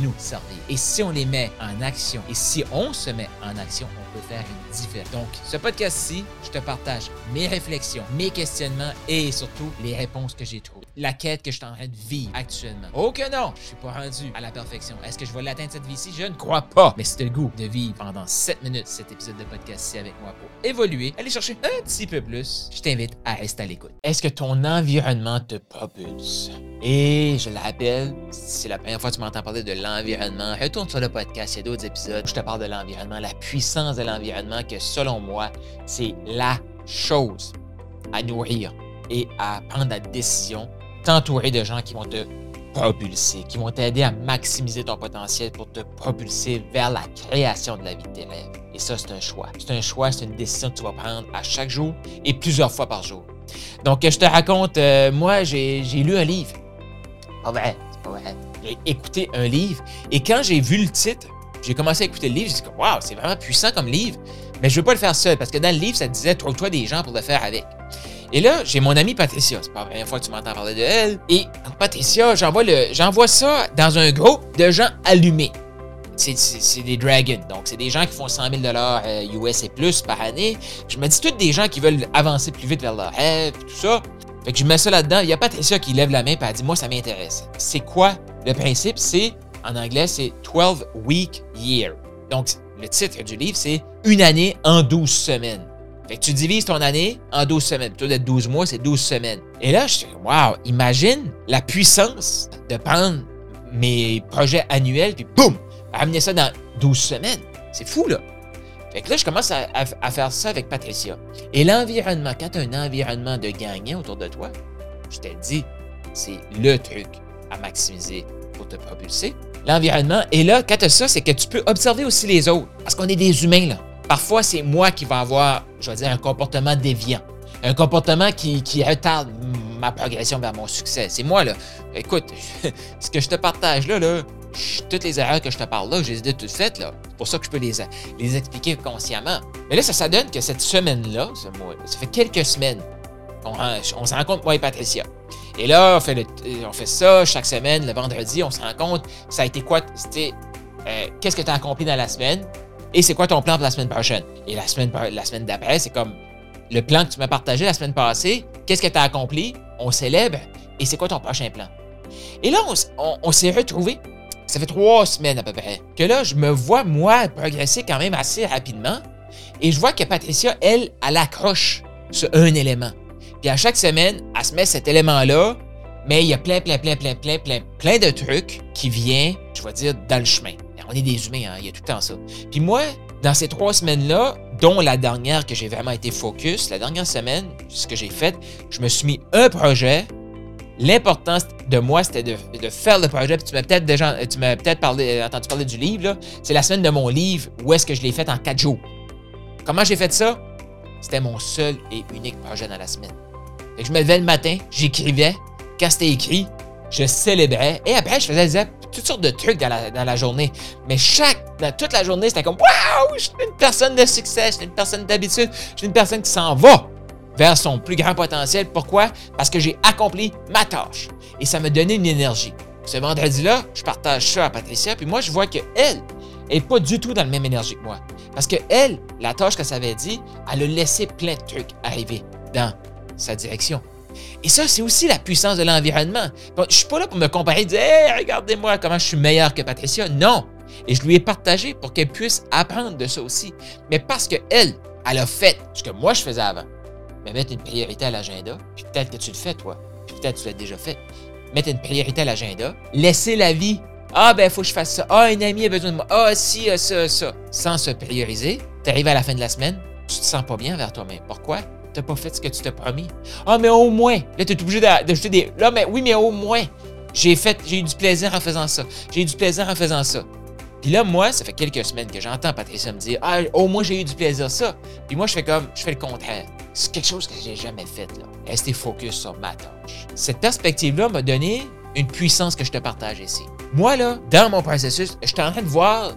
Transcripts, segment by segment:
nous servir. Et si on les met en action, et si on se met en action, on peut faire une différence. Donc, ce podcast-ci, je te partage mes réflexions, mes questionnements et surtout les réponses que j'ai trouvées. La quête que je suis en train de vivre actuellement. Oh que non, je suis pas rendu à la perfection. Est-ce que je vais l'atteindre cette vie-ci? Je ne crois pas. Mais c'est le goût de vivre pendant 7 minutes cet épisode de podcast-ci avec moi pour évoluer, aller chercher un petit peu plus. Je t'invite à rester à l'écoute. Est-ce que ton environnement te propulse? Et je le rappelle, c'est la première fois que tu m'entends parler de l'environnement, retourne sur le podcast, il y a d'autres épisodes où je te parle de l'environnement, la puissance de l'environnement, que selon moi, c'est la chose à nourrir et à prendre la décision, t'entourer de gens qui vont te propulser, qui vont t'aider à maximiser ton potentiel pour te propulser vers la création de la vie de tes rêves. Et ça, c'est un choix. C'est un choix, c'est une décision que tu vas prendre à chaque jour et plusieurs fois par jour. Donc, je te raconte, euh, moi, j'ai lu un livre. Pas vrai, c'est pas vrai. J'ai écouté un livre et quand j'ai vu le titre, j'ai commencé à écouter le livre, j'ai dit Waouh, c'est vraiment puissant comme livre. Mais je veux pas le faire seul parce que dans le livre, ça disait Trouve-toi des gens pour le faire avec. Et là, j'ai mon amie Patricia. C'est pas la première fois que tu m'entends parler de elle. Et Patricia, j'envoie, le, j'envoie ça dans un groupe de gens allumés. C'est, des dragons. Donc, c'est des gens qui font 100 000 US et plus par année. Je me dis, tous des gens qui veulent avancer plus vite vers leur rêve, tout ça. Fait que je mets ça là-dedans. Il y a Patricia qui lève la main et elle dit Moi, ça m'intéresse. C'est quoi le principe? C'est, en anglais, c'est 12 Week Year. Donc, le titre du livre, c'est Une année en 12 semaines. Fait que tu divises ton année en 12 semaines. Plutôt d'être 12 mois, c'est 12 semaines. Et là, je suis Wow, imagine la puissance de prendre mes projets annuels puis boum, amener ça dans 12 semaines. C'est fou, là. Fait que là, je commence à, faire ça avec Patricia. Et l'environnement, quand tu as un environnement de gagnant autour de toi, je te dis, c'est le truc à maximiser pour te propulser. L'environnement. Et là, quand tu as ça, c'est que tu peux observer aussi les autres. Parce qu'on est des humains, là. Parfois, c'est moi qui vais avoir, je vais dire, un comportement déviant. Un comportement qui, qui retarde ma progression vers mon succès. C'est moi, là. Écoute, ce que je te partage là, là, toutes les erreurs que je te parle là, je les ai toutes faites. là. C'est pour ça que je peux les, les expliquer consciemment. Mais là, ça, ça donne que cette semaine-là, ça fait quelques semaines qu'on on se rencontre, moi et Patricia. Et là, on fait, on fait ça chaque semaine, le vendredi, on se rend compte, ça a été quoi? C'était euh, qu'est-ce que tu as accompli dans la semaine? Et c'est quoi ton plan pour la semaine prochaine? Et la semaine, la semaine d'après, c'est comme le plan que tu m'as partagé la semaine passée, qu'est-ce que tu as accompli? On célèbre et c'est quoi ton prochain plan? Et là, on s'est retrouvés ça fait trois semaines à peu près, que là, je me vois, moi, progresser quand même assez rapidement. Et je vois que Patricia, elle, elle accroche sur un élément. Puis à chaque semaine, elle se met cet élément-là, mais il y a plein, plein, plein, plein, plein, plein, plein de trucs qui viennent, je vais dire, dans le chemin. On est des humains, hein, il y a tout le temps ça. Puis moi, dans ces trois semaines-là, dont la dernière que j'ai vraiment été focus, la dernière semaine, ce que j'ai fait, je me suis mis un projet L'importance de moi, c'était de, faire le projet. tu m'as peut-être déjà, tu m'as peut-être parlé, entendu parler du livre. C'est la semaine de mon livre où est-ce que je l'ai fait en quatre jours. Comment j'ai fait ça? C'était mon seul et unique projet dans la semaine. je me levais le matin, j'écrivais. Quand c'était écrit, je célébrais. Et après, je faisais toutes sortes de trucs dans la, journée. Mais chaque, dans toute la journée, c'était comme Waouh, je suis une personne de succès, je suis une personne d'habitude, je suis une personne qui s'en va vers son plus grand potentiel. Pourquoi? Parce que j'ai accompli ma tâche. Et ça me donnait une énergie. Ce vendredi-là, je partage ça à Patricia, puis moi, je vois qu'elle n'est pas du tout dans la même énergie que moi. Parce que elle, la tâche que ça avait dit, elle a laissé plein de trucs arriver dans sa direction. Et ça, c'est aussi la puissance de l'environnement. Je ne suis pas là pour me comparer et dire Hey, regardez-moi comment je suis meilleur que Patricia. Non. Et je lui ai partagé pour qu'elle puisse apprendre de ça aussi. Mais parce qu'elle, elle a fait ce que moi je faisais avant mais mettre une priorité à l'agenda, puis peut-être que tu le fais, toi, puis peut-être que tu l'as déjà fait. Mettre une priorité à l'agenda, laisser la vie. Ah, ben, faut que je fasse ça. Ah, un ami a besoin de moi. Ah, si, ça, ça. Sans se prioriser, tu arrives à la fin de la semaine, tu te sens pas bien vers toi-même. Pourquoi? Tu n'as pas fait ce que tu t'es promis. Ah, mais au moins. Là, tu es obligé d'ajouter des. Là, mais oui, mais au moins. J'ai fait, j'ai eu du plaisir en faisant ça. J'ai eu du plaisir en faisant ça. Puis là, moi, ça fait quelques semaines que j'entends Patricia me dire Ah, au moins j'ai eu du plaisir ça. Puis moi, je fais comme, je fais le contraire. C'est quelque chose que j'ai jamais fait, là. Rester focus sur ma tâche. Cette perspective-là m'a donné une puissance que je te partage ici. Moi, là, dans mon processus, je suis en train de voir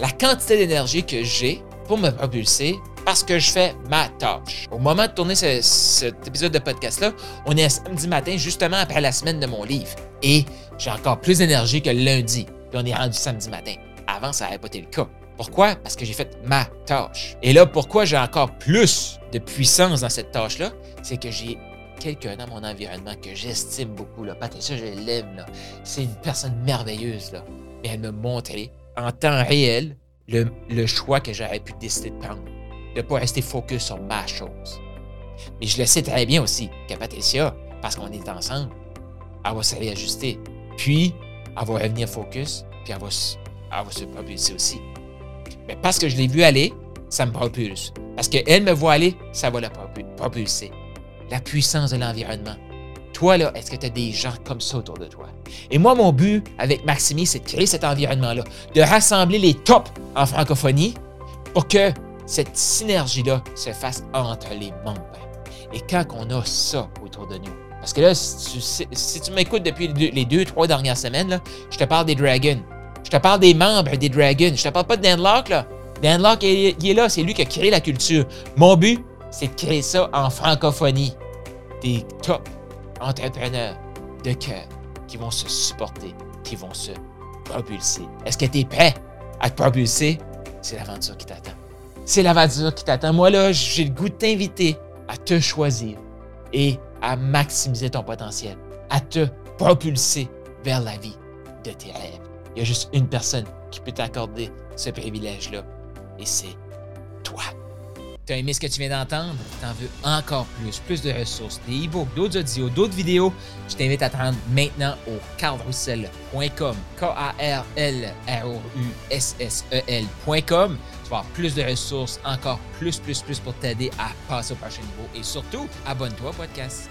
la quantité d'énergie que j'ai pour me propulser parce que je fais ma tâche. Au moment de tourner cet épisode de podcast-là, on est samedi matin, justement après la semaine de mon livre. Et j'ai encore plus d'énergie que lundi. Puis on est rendu samedi matin. Avant, ça n'avait pas été le cas. Pourquoi? Parce que j'ai fait ma tâche. Et là, pourquoi j'ai encore plus de puissance dans cette tâche-là? C'est que j'ai quelqu'un dans mon environnement que j'estime beaucoup. Patricia, je l'aime. C'est une personne merveilleuse. Là. Et elle me montrait en temps réel le, le choix que j'aurais pu décider de prendre. De ne pas rester focus sur ma chose. Mais je le sais très bien aussi que Patricia, parce qu'on est ensemble, elle va se réajuster. Puis, elle va revenir focus, puis elle va, elle va se propulser aussi. Mais parce que je l'ai vu aller, ça me propulse. Parce qu'elle me voit aller, ça va la propulser. La puissance de l'environnement. Toi, là, est-ce que tu as des gens comme ça autour de toi? Et moi, mon but avec Maximi, c'est de créer cet environnement-là, de rassembler les tops en francophonie pour que cette synergie-là se fasse entre les membres. Et quand on a ça autour de nous, parce que là, si tu, m'écoutes depuis les deux, trois dernières semaines, je te parle des Dragons. Je te parle des membres des Dragons. Je te parle pas de Dan Locke, là. Dan Locke, il, il est là. C'est lui qui a créé la culture. Mon but, c'est de créer ça en francophonie. Des top entrepreneurs de cœur qui vont se supporter, qui vont se propulser. Est-ce que tu es prêt à te propulser? C'est l'aventure qui t'attend. C'est l'aventure qui t'attend. Moi, là, j'ai le goût de t'inviter à te choisir et à maximiser ton potentiel, à te propulser vers la vie de tes rêves. Il y a juste une personne qui peut t'accorder ce privilège-là, et c'est toi. Tu as aimé ce que tu viens d'entendre? Tu en veux encore plus, plus de ressources, des e-books, d'autres audios, d'autres vidéos? Je t'invite à te rendre maintenant au carlroussel.com, K-A-R-L-R-O-U-S-S-E-L.com. Tu vas avoir plus de ressources, encore plus, plus, plus pour t'aider à passer au prochain niveau. Et surtout, abonne-toi au podcast.